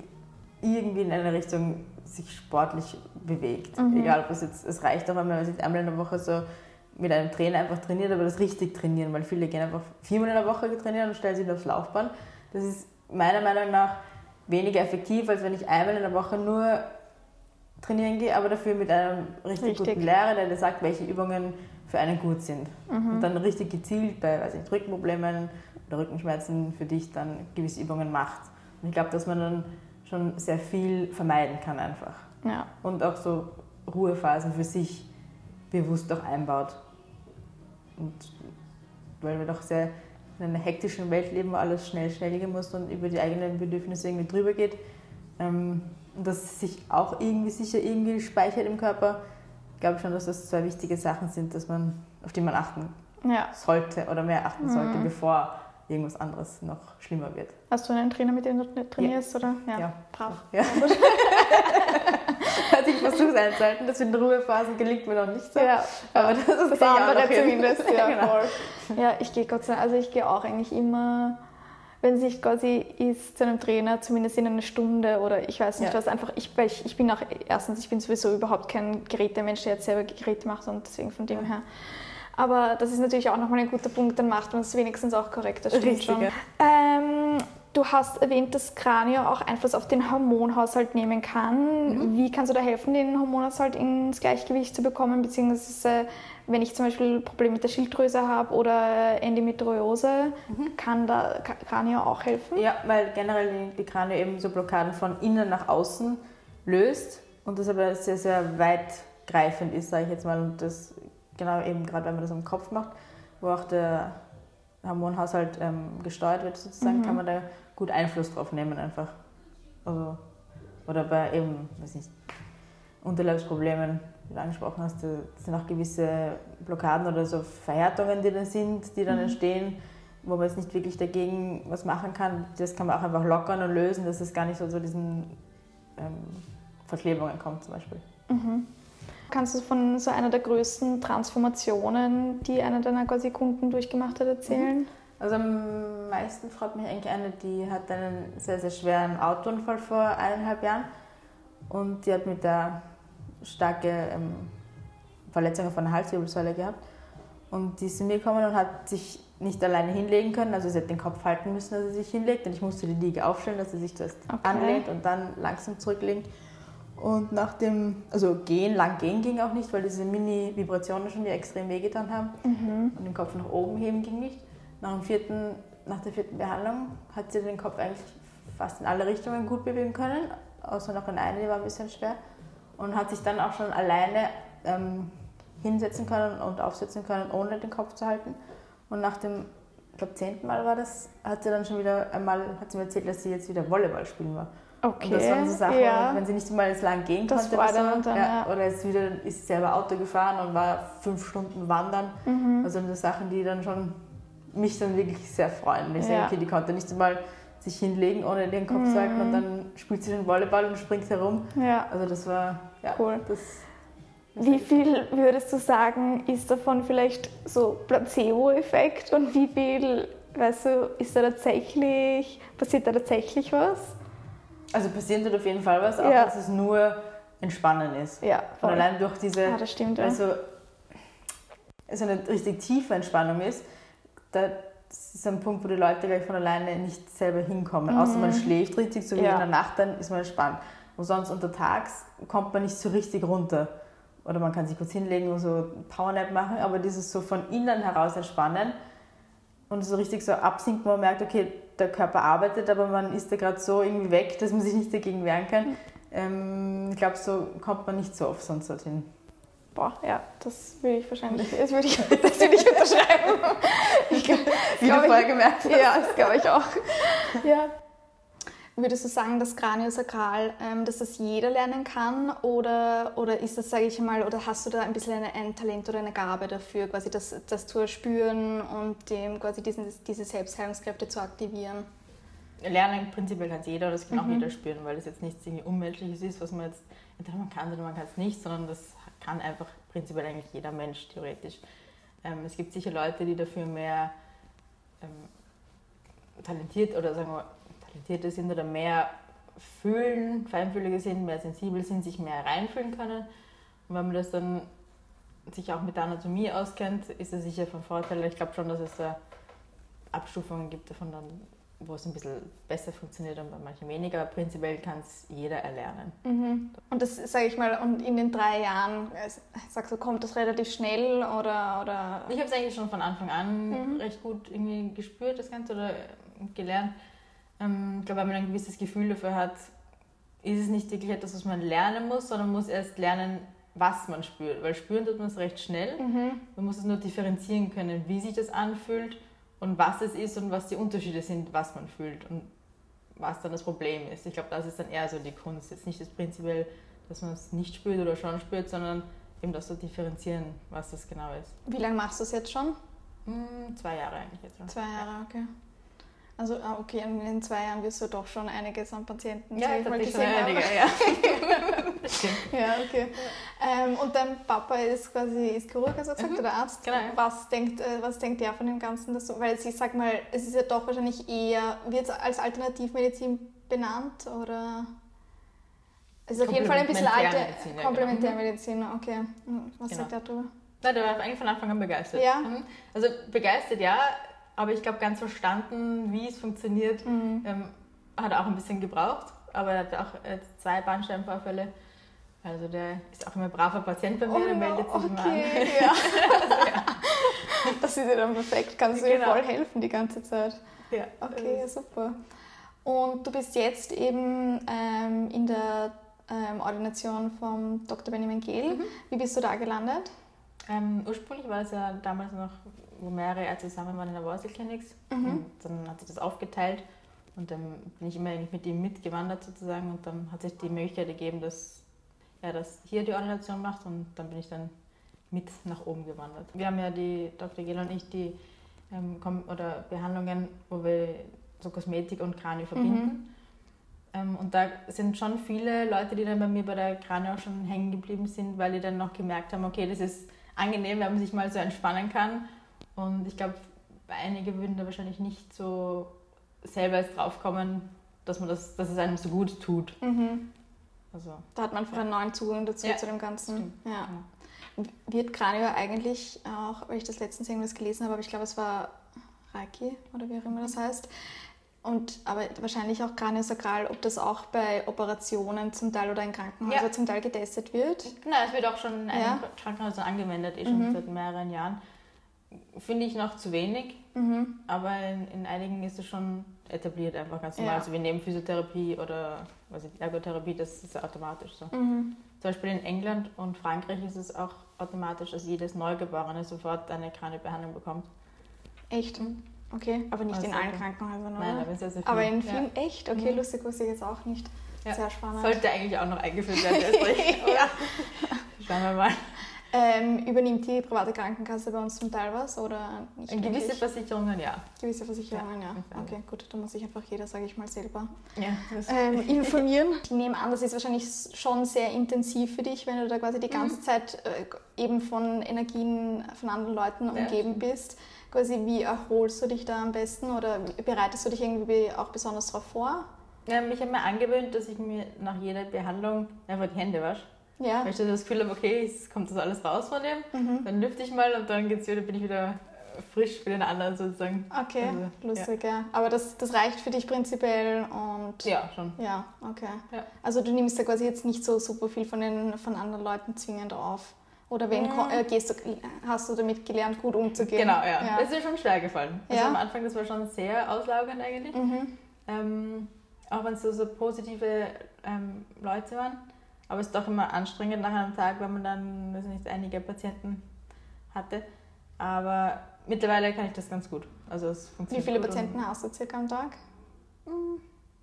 irgendwie in eine Richtung sich sportlich bewegt. Mhm. Egal, ob es jetzt, es reicht auch, wenn man sich einmal in der Woche so mit einem Trainer einfach trainiert, aber das richtig trainieren, weil viele gehen einfach viermal in der Woche trainieren und stellen sich aufs Laufband. Das ist meiner Meinung nach weniger effektiv, als wenn ich einmal in der Woche nur trainieren gehe, aber dafür mit einem richtig, richtig. guten Lehrer, der dir sagt, welche Übungen für einen gut sind. Mhm. Und dann richtig gezielt bei weiß nicht, Rückenproblemen oder Rückenschmerzen für dich dann gewisse Übungen macht. Und ich glaube, dass man dann schon sehr viel vermeiden kann einfach. Ja. Und auch so Ruhephasen für sich bewusst auch einbaut. Und weil wir doch sehr in einer hektischen Welt leben, wo alles schnell, schnell gehen muss und über die eigenen Bedürfnisse irgendwie drüber geht. Ähm, und das sich auch irgendwie sicher irgendwie speichert im Körper, glaube ich schon, dass das zwei wichtige Sachen sind, dass man, auf die man achten ja. sollte oder mehr achten mhm. sollte, bevor irgendwas anderes noch schlimmer wird. Hast du einen Trainer, mit dem du trainierst? Ja. Oder? Ja, ja. brav. Ja. also ich versuche es einzuhalten, das in Ruhephasen gelingt mir noch nicht so. Ja. Aber das ist das andere zumindest. Ja, genau. ja, ich gehe Gott sei Dank, also ich gehe auch eigentlich immer wenn es nicht quasi ist, zu einem Trainer, zumindest in einer Stunde oder ich weiß nicht ja. was, einfach, ich, weil ich, ich bin auch, erstens, ich bin sowieso überhaupt kein Gerätemensch, der jetzt selber Geräte macht und deswegen von dem her. Aber das ist natürlich auch nochmal ein guter Punkt, dann macht man es wenigstens auch korrekt, das stimmt Richtig, schon. Ja. Ähm, du hast erwähnt, dass Kranio auch Einfluss auf den Hormonhaushalt nehmen kann. Mhm. Wie kannst du da helfen, den Hormonhaushalt ins Gleichgewicht zu bekommen, beziehungsweise wenn ich zum Beispiel Probleme mit der Schilddrüse habe oder Endometriose, mhm. kann da Kranio auch helfen? Ja, weil generell die Kranio eben so Blockaden von innen nach außen löst und das aber sehr, sehr weitgreifend ist, sage ich jetzt mal. Und das genau eben gerade, wenn man das am Kopf macht, wo auch der Hormonhaushalt ähm, gesteuert wird sozusagen, mhm. kann man da gut Einfluss drauf nehmen einfach. Also, oder bei eben, weiß nicht, Unterleibsproblemen wie du angesprochen hast, da sind auch gewisse Blockaden oder so Verhärtungen, die dann sind, die dann mhm. entstehen, wo man jetzt nicht wirklich dagegen was machen kann. Das kann man auch einfach lockern und lösen, dass es gar nicht so zu diesen ähm, Verklebungen kommt zum Beispiel. Mhm. Kannst du von so einer der größten Transformationen, die einer deiner quasi Kunden durchgemacht hat, erzählen? Mhm. Also am meisten freut mich eigentlich eine, die hat einen sehr, sehr schweren Autounfall vor eineinhalb Jahren und die hat mit der starke ähm, Verletzungen von der Halswirbelsäule gehabt. Und die ist zu mir gekommen und hat sich nicht alleine hinlegen können. Also sie hat den Kopf halten müssen, dass sie sich hinlegt. Und ich musste die Liege aufstellen, dass sie sich zuerst okay. anlehnt und dann langsam zurücklegen. Und nach dem, also gehen, lang gehen ging auch nicht, weil diese Mini-Vibrationen schon die extrem wehgetan haben. Mhm. Und den Kopf nach oben heben ging nicht. Nach, dem vierten, nach der vierten Behandlung hat sie den Kopf eigentlich fast in alle Richtungen gut bewegen können, außer noch in eine, die war ein bisschen schwer und hat sich dann auch schon alleine ähm, hinsetzen können und aufsetzen können, ohne den Kopf zu halten. Und nach dem, ich glaube, zehnten Mal war das, hat sie dann schon wieder einmal, hat sie mir erzählt, dass sie jetzt wieder Volleyball spielen war. Okay. Und das waren so Sachen, ja. wenn sie nicht mal jetzt lang gehen das konnte. Dann, dann, ja. Oder jetzt wieder ist sie selber Auto gefahren und war fünf Stunden wandern. Mhm. Also das Sachen, die dann schon mich dann wirklich sehr freuen. Ich ja. sage, okay, die konnte nicht mal sich hinlegen, ohne den Kopf mhm. zu halten und dann spielt sie den Volleyball und springt herum. Ja. Also das war ja, cool. Das, wie viel würdest du sagen, ist davon vielleicht so Placebo-Effekt und wie viel, weißt du, ist da tatsächlich, passiert da tatsächlich was? Also passiert da auf jeden Fall was, auch ja. dass es nur Entspannen ist. Ja, voll. Und allein durch diese, ja, das stimmt, also es eine richtig tiefe Entspannung ist, da, das ist ein Punkt, wo die Leute gleich von alleine nicht selber hinkommen. Mhm. Außer man schläft richtig, so wie ja. in der Nacht, dann ist man entspannt. Und sonst untertags kommt man nicht so richtig runter. Oder man kann sich kurz hinlegen und so Powernap machen, aber dieses so von innen heraus entspannen und so richtig so absinken, wo man merkt, okay, der Körper arbeitet, aber man ist da gerade so irgendwie weg, dass man sich nicht dagegen wehren kann. Ähm, ich glaube, so kommt man nicht so oft sonst dorthin. Boah, ja, das würde ich wahrscheinlich, das würde ich, das würde ich unterschreiben. Ich, Wie du vorher gemerkt hast. Ja, das glaube ich auch. Ja. Würdest du sagen, dass Kraniosakral, ähm, dass das jeder lernen kann oder, oder ist das, sage ich mal, oder hast du da ein bisschen eine, ein Talent oder eine Gabe dafür, quasi das, das zu erspüren und dem quasi diesen, diese Selbstheilungskräfte zu aktivieren? Lernen prinzipiell kann es jeder, das kann mhm. auch jeder spüren, weil es jetzt nichts irgendwie Unmenschliches ist, was man jetzt entweder man kann oder man kann es nicht, sondern das kann einfach prinzipiell eigentlich jeder Mensch theoretisch. Ähm, es gibt sicher Leute, die dafür mehr ähm, talentiert oder sagen wir talentierter sind oder mehr fühlen, feinfühliger sind, mehr sensibel sind, sich mehr reinfühlen können. Und wenn man das dann sich auch mit der Anatomie auskennt, ist das sicher von Vorteil. Ich glaube schon, dass es Abstufungen gibt davon dann wo es ein bisschen besser funktioniert und bei manchen weniger. Aber prinzipiell kann es jeder erlernen. Mhm. Und das sage ich mal, und in den drei Jahren, äh, sagst du, kommt das relativ schnell oder? oder? Ich habe es eigentlich schon von Anfang an mhm. recht gut irgendwie gespürt, das Ganze, oder gelernt. Ähm, ich glaube, wenn man ein gewisses Gefühl dafür hat, ist es nicht wirklich etwas, was man lernen muss, sondern man muss erst lernen, was man spürt. Weil spüren tut man es recht schnell. Mhm. Man muss es nur differenzieren können, wie sich das anfühlt und was es ist und was die Unterschiede sind, was man fühlt und was dann das Problem ist. Ich glaube, das ist dann eher so die Kunst. Jetzt nicht das prinzipiell, dass man es nicht spürt oder schon spürt, sondern eben das zu so differenzieren, was das genau ist. Wie lange machst du es jetzt schon? Hm, zwei Jahre eigentlich jetzt schon. Zwei Jahre, okay. Also, ah, okay, in den zwei Jahren wirst du doch schon einiges an Patienten ja, ich mal gesehen schon einige, ja. ja, okay. Ja. Ähm, und dein Papa ist quasi ist Chirurg, hast du gesagt, mhm. oder Arzt. Genau. Was denkt, äh, was denkt der von dem Ganzen? Dass du, weil ich sag mal, es ist ja doch wahrscheinlich eher, wird es als Alternativmedizin benannt oder? Es ist auf jeden Fall ein bisschen alte Komplementärmedizin, okay. Was genau. sagt der darüber? Ja, der war eigentlich von Anfang an begeistert. Ja. Mhm. Also begeistert ja, aber ich glaube, ganz verstanden, wie es funktioniert, mhm. ähm, hat er auch ein bisschen gebraucht. Aber er hat auch äh, zwei Bandscheibenvorfälle. Also der ist auch immer ein braver Patient bei mir, oh, der meldet sich okay, immer an. Ja. ja. Das ist ja dann perfekt, kannst du genau. ihm voll helfen die ganze Zeit. Ja. Okay, super. Und du bist jetzt eben ähm, in der ähm, Ordination von Dr. Benjamin Gehl. Mhm. Wie bist du da gelandet? Ähm, ursprünglich war es ja damals noch wo mehrere Ärzte zusammen waren in der Warsaw Clinics. Mhm. Und dann hat sich das aufgeteilt und dann bin ich immer mit ihm mitgewandert sozusagen und dann hat sich die Möglichkeit gegeben, dass er das hier die Ordination macht und dann bin ich dann mit nach oben gewandert. Wir haben ja die Dr. Gela und ich die ähm, oder Behandlungen, wo wir so Kosmetik und Kranio verbinden. Mhm. Ähm, und da sind schon viele Leute, die dann bei mir bei der Kranio auch schon hängen geblieben sind, weil die dann noch gemerkt haben, okay, das ist angenehm, wenn man sich mal so entspannen kann und ich glaube, einige würden da wahrscheinlich nicht so selber jetzt drauf kommen, dass, man das, dass es einem so gut tut. Mhm. Also, da hat man einfach ja. einen neuen Zugang dazu, ja. zu dem Ganzen. Ja. ja. Wird Kranio eigentlich auch, weil ich das letztens irgendwas gelesen habe, aber ich glaube, es war Reiki oder wie auch immer das heißt, und, aber wahrscheinlich auch Kraniosakral, ob das auch bei Operationen zum Teil oder in Krankenhäusern ja. zum Teil getestet wird? Nein, es wird auch schon in ja. Krankenhäusern angewendet, eh schon mhm. seit mehreren Jahren finde ich noch zu wenig, mhm. aber in, in, einigen ist es schon etabliert einfach ganz normal. Ja. Also wir nehmen Physiotherapie oder was ich, Ergotherapie, das ist automatisch so. Mhm. Zum Beispiel in England und Frankreich ist es auch automatisch, dass jedes Neugeborene sofort eine Kraniobehandlung bekommt. Echt? Mhm. Okay, aber nicht also in allen Krankenhäusern, oder? Nein, aber sehr, sehr viel. Aber in vielen, ja. echt? Okay, mhm. lustig wusste ich jetzt auch nicht. Ja. Sehr spannend. Sollte eigentlich auch noch eingeführt werden, ja. Schauen wir mal. Ähm, übernimmt die private Krankenkasse bei uns zum Teil was oder nicht? Gewisse wirklich? Versicherungen, ja. Gewisse Versicherungen, ja. ja. Okay, gut, da muss sich einfach jeder, sage ich mal, selber ja, ähm, informieren. ich nehme an, das ist wahrscheinlich schon sehr intensiv für dich, wenn du da quasi die ganze mhm. Zeit äh, eben von Energien von anderen Leuten umgeben ja. bist. Quasi, wie erholst du dich da am besten oder bereitest du dich irgendwie auch besonders darauf vor? Ja, mich habe mir angewöhnt, dass ich mir nach jeder Behandlung einfach die Hände wasche. Ja. Weil ich das Gefühl habe, okay, es kommt das alles raus von dem. Mhm. Dann lüfte ich mal und dann geht's wieder, bin ich wieder frisch für den anderen sozusagen. Okay, Also, lustig, ja. Aber das, das reicht für dich prinzipiell und. Ja, schon. Ja, okay. Ja. Also du nimmst ja quasi jetzt nicht so super viel von den von anderen Leuten zwingend auf. Oder wen äh, gehst du, hast du damit gelernt, gut umzugehen? Genau, ja. Das ist mir schon schwer gefallen. Also Ja? am Anfang, das war schon sehr auslaugend eigentlich. Mhm. Ähm, auch wenn es so, so positive ähm, Leute waren. Aber es ist doch immer anstrengend nach einem Tag, wenn man dann, weiß nicht, einige Patienten hatte. Aber mittlerweile kann ich das ganz gut. Also es Wie funktioniert viele gut Patienten hast du circa am Tag? Und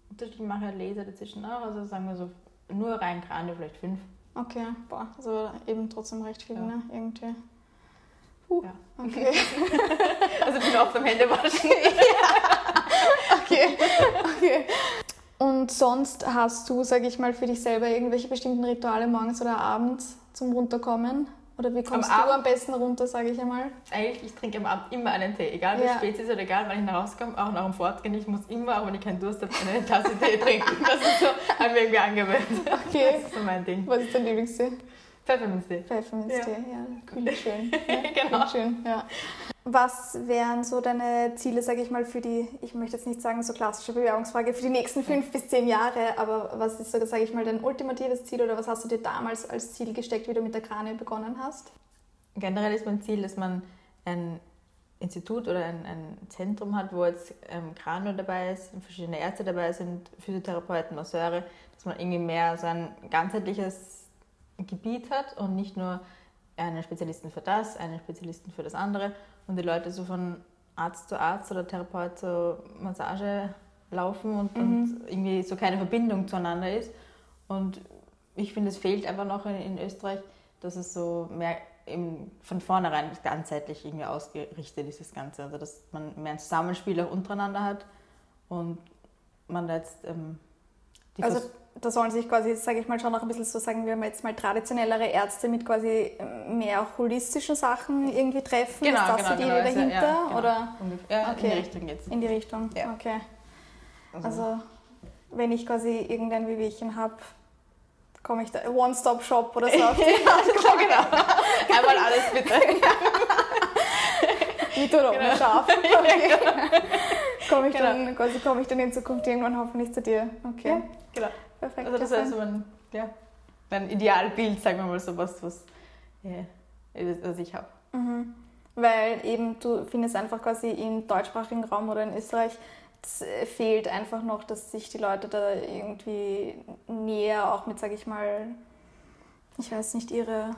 unterschiedlich mache ich Laser dazwischen auch. Also sagen wir so, nur rein Kranio vielleicht fünf. Okay, boah, also eben trotzdem recht viel, Ja. ne? Irgendwie. Ja. Okay. Also bin oft am Händewaschen. okay. okay. Und sonst hast du, sag ich mal, für dich selber irgendwelche bestimmten Rituale morgens oder abends zum Runterkommen? Oder wie kommst Am du Abend? am besten runter, sage ich einmal? Eigentlich, ich trinke am Abend immer einen Tee. Egal wie Ja. spät es ist oder egal, wann ich nach Hause komme, auch nach dem Fortgehen. Ich muss immer, auch wenn ich keinen Durst habe, eine Tasse Tee trinken. Das ist so, habe ich irgendwie angewöhnt. Okay. Das ist so mein Ding. Was ist dein Lieblingstee? Pfefferminztee. Pfefferminztee, ja. Klingt schön. Ja, Genau. klingt schön, ja. Was wären so deine Ziele, sage ich mal, für die, ich möchte jetzt nicht sagen so klassische Bewerbungsfrage, für die nächsten fünf bis zehn Jahre, aber was ist so, sage ich mal, dein ultimatives Ziel oder was hast du dir damals als Ziel gesteckt, wie du mit der Krane begonnen hast? Generell ist mein Ziel, dass man ein Institut oder ein, ein Zentrum hat, wo jetzt ähm, Kranio dabei ist, verschiedene Ärzte dabei sind, Physiotherapeuten, Masseure, dass man irgendwie mehr so ein ganzheitliches Gebiet hat und nicht nur einen Spezialisten für das, einen Spezialisten für das andere und die Leute so von Arzt zu Arzt oder Therapeut zu Massage laufen und, und irgendwie so keine Verbindung zueinander ist. Und ich finde, es fehlt einfach noch in, in Österreich, dass es so mehr eben von vornherein ganzheitlich irgendwie ausgerichtet ist, das Ganze. Also, dass man mehr ein Zusammenspiel auch untereinander hat und man da jetzt ähm, die Also Vers- da sollen sich quasi, sage ich mal, schon noch ein bisschen so sagen wir mal jetzt mal traditionellere Ärzte mit quasi mehr holistischen Sachen irgendwie treffen. ist das so die Idee also, dahinter? ja, genau, Oder ungefähr. Ja, in Okay. die Richtung jetzt. in die Richtung? Ja. Okay. Also wenn ich quasi irgendein Wehwehchen habe, komme ich da, One-Stop-Shop oder so ja, genau. Einmal alles bitte. mit oder ohne Genau. Schaf. Okay. komme ich, Genau. dann, quasi komme ich dann in Zukunft irgendwann hoffentlich zu dir. Okay, Ja, genau. Perfekt. Also das ist so mein, ja, mein Idealbild, sagen wir mal so was, was ich habe. Mhm. Weil eben du findest einfach quasi im deutschsprachigen Raum oder in Österreich, äh, fehlt einfach noch, dass sich die Leute da irgendwie näher auch mit, sage ich mal, ich weiß nicht, ihre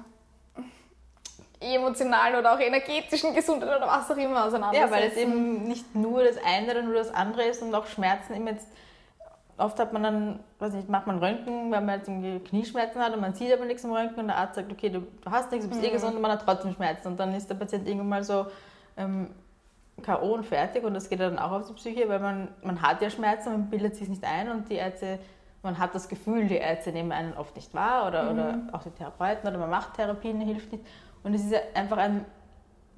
emotionalen oder auch energetischen Gesundheit oder was auch immer auseinandersetzen. Ja, weil es eben nicht nur das eine oder nur das andere ist und auch Schmerzen immer jetzt. Oft hat man dann, weiß nicht, macht man Röntgen, weil man jetzt irgendwie Knieschmerzen hat und man sieht aber nichts im Röntgen und der Arzt sagt, okay, du, du hast nichts, du bist eh gesund und man hat trotzdem Schmerzen. Und dann ist der Patient irgendwann mal so ähm, K.O. und fertig und das geht dann auch auf die Psyche, weil man, man hat ja Schmerzen, man bildet sich nicht ein und die Ärzte, man hat das Gefühl, die Ärzte nehmen einen oft nicht wahr oder, oder auch die Therapeuten oder man macht Therapien, hilft nicht. Und es ist ja einfach ein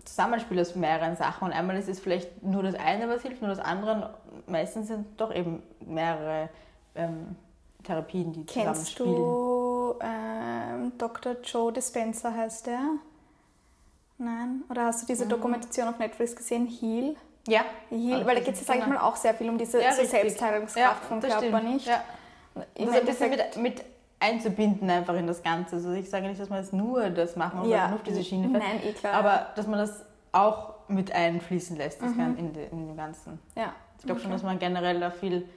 Zusammenspiel aus mehreren Sachen. Und einmal ist es vielleicht nur das eine, was hilft, nur das andere. Und meistens sind doch eben mehrere ähm, Therapien, die Kennst zusammenspielen. du ähm, Dr. Joe Dispenza heißt der? Nein? Oder hast du diese Mhm. Dokumentation auf Netflix gesehen, Heal? Ja. Heal, weil da das geht es, ist- sage ich genau. mal, auch sehr viel um diese Ja, so. Selbstheilungskraft vom das Körper, stimmt. nicht? Ja. Das ein bisschen Endeffekt- mit, mit einzubinden einfach in das Ganze. Also ich sage nicht, dass man jetzt nur das machen oder Ja. nur auf diese Schiene fährt, Nein, eh klar. aber dass man das auch mit einfließen lässt, Mhm. das Gan- in, in dem Ganzen. ja. Ich glaube schon, dass man generell da viel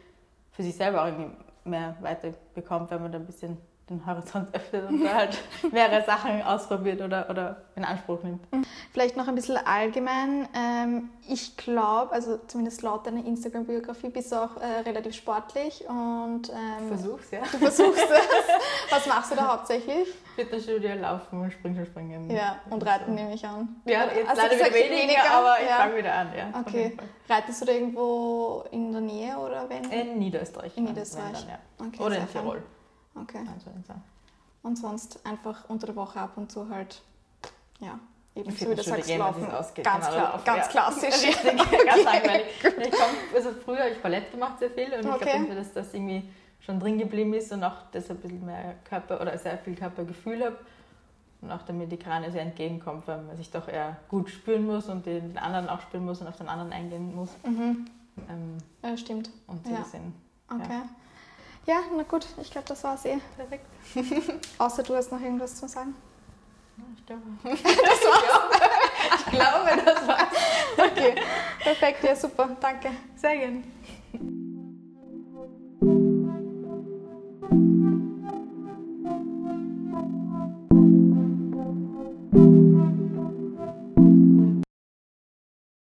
für sich selber auch irgendwie mehr weiterbekommt, wenn man da ein bisschen den Horizont öffnet und da halt mehrere Sachen ausprobiert oder, oder in Anspruch nimmt. Vielleicht noch ein bisschen allgemein. Ähm, ich glaube, also zumindest laut deiner Instagram-Biografie, bist du auch äh, relativ sportlich und ähm, Versuch's, ja. du versuchst es. Was machst du da hauptsächlich? Fitnessstudio, Laufen und Springen. Ja, und Reiten nehme ich an. Ja, jetzt also leider sagst weniger, aber ich ja. fange wieder an. Ja, Okay. Reitest du da irgendwo in der Nähe oder wenn? In Niederösterreich. In Niederösterreich. Dann, ja. Okay, Oder in. Tirol. Okay. Also Und sonst einfach unter der Woche ab und zu halt, ja, eben so wie Fitnessstudio sagst, gehen, laufen. ausgeht. Ganz Genau, klar, laufen, ganz klassisch. Richtig, ganz langweilig. Ich komm, also früher habe ich Ballett gemacht sehr viel und Okay. ich glaube, dass das irgendwie schon drin geblieben ist und auch deshalb ein bisschen mehr Körper oder sehr viel Körpergefühl habe. und auch damit die Krane sehr entgegenkommt, weil man sich doch eher gut spüren muss und den anderen auch spüren muss und auf den anderen eingehen muss. Mhm. Ähm, ja, stimmt. Und so ja. Sinn. Okay. Ja. Ja, na gut, ich glaube, das war's eh. Perfekt. Außer du hast noch irgendwas zu sagen. Ich glaube. das war's. ich glaube, das war's. Okay, perfekt, ja super, danke. Sehr gerne.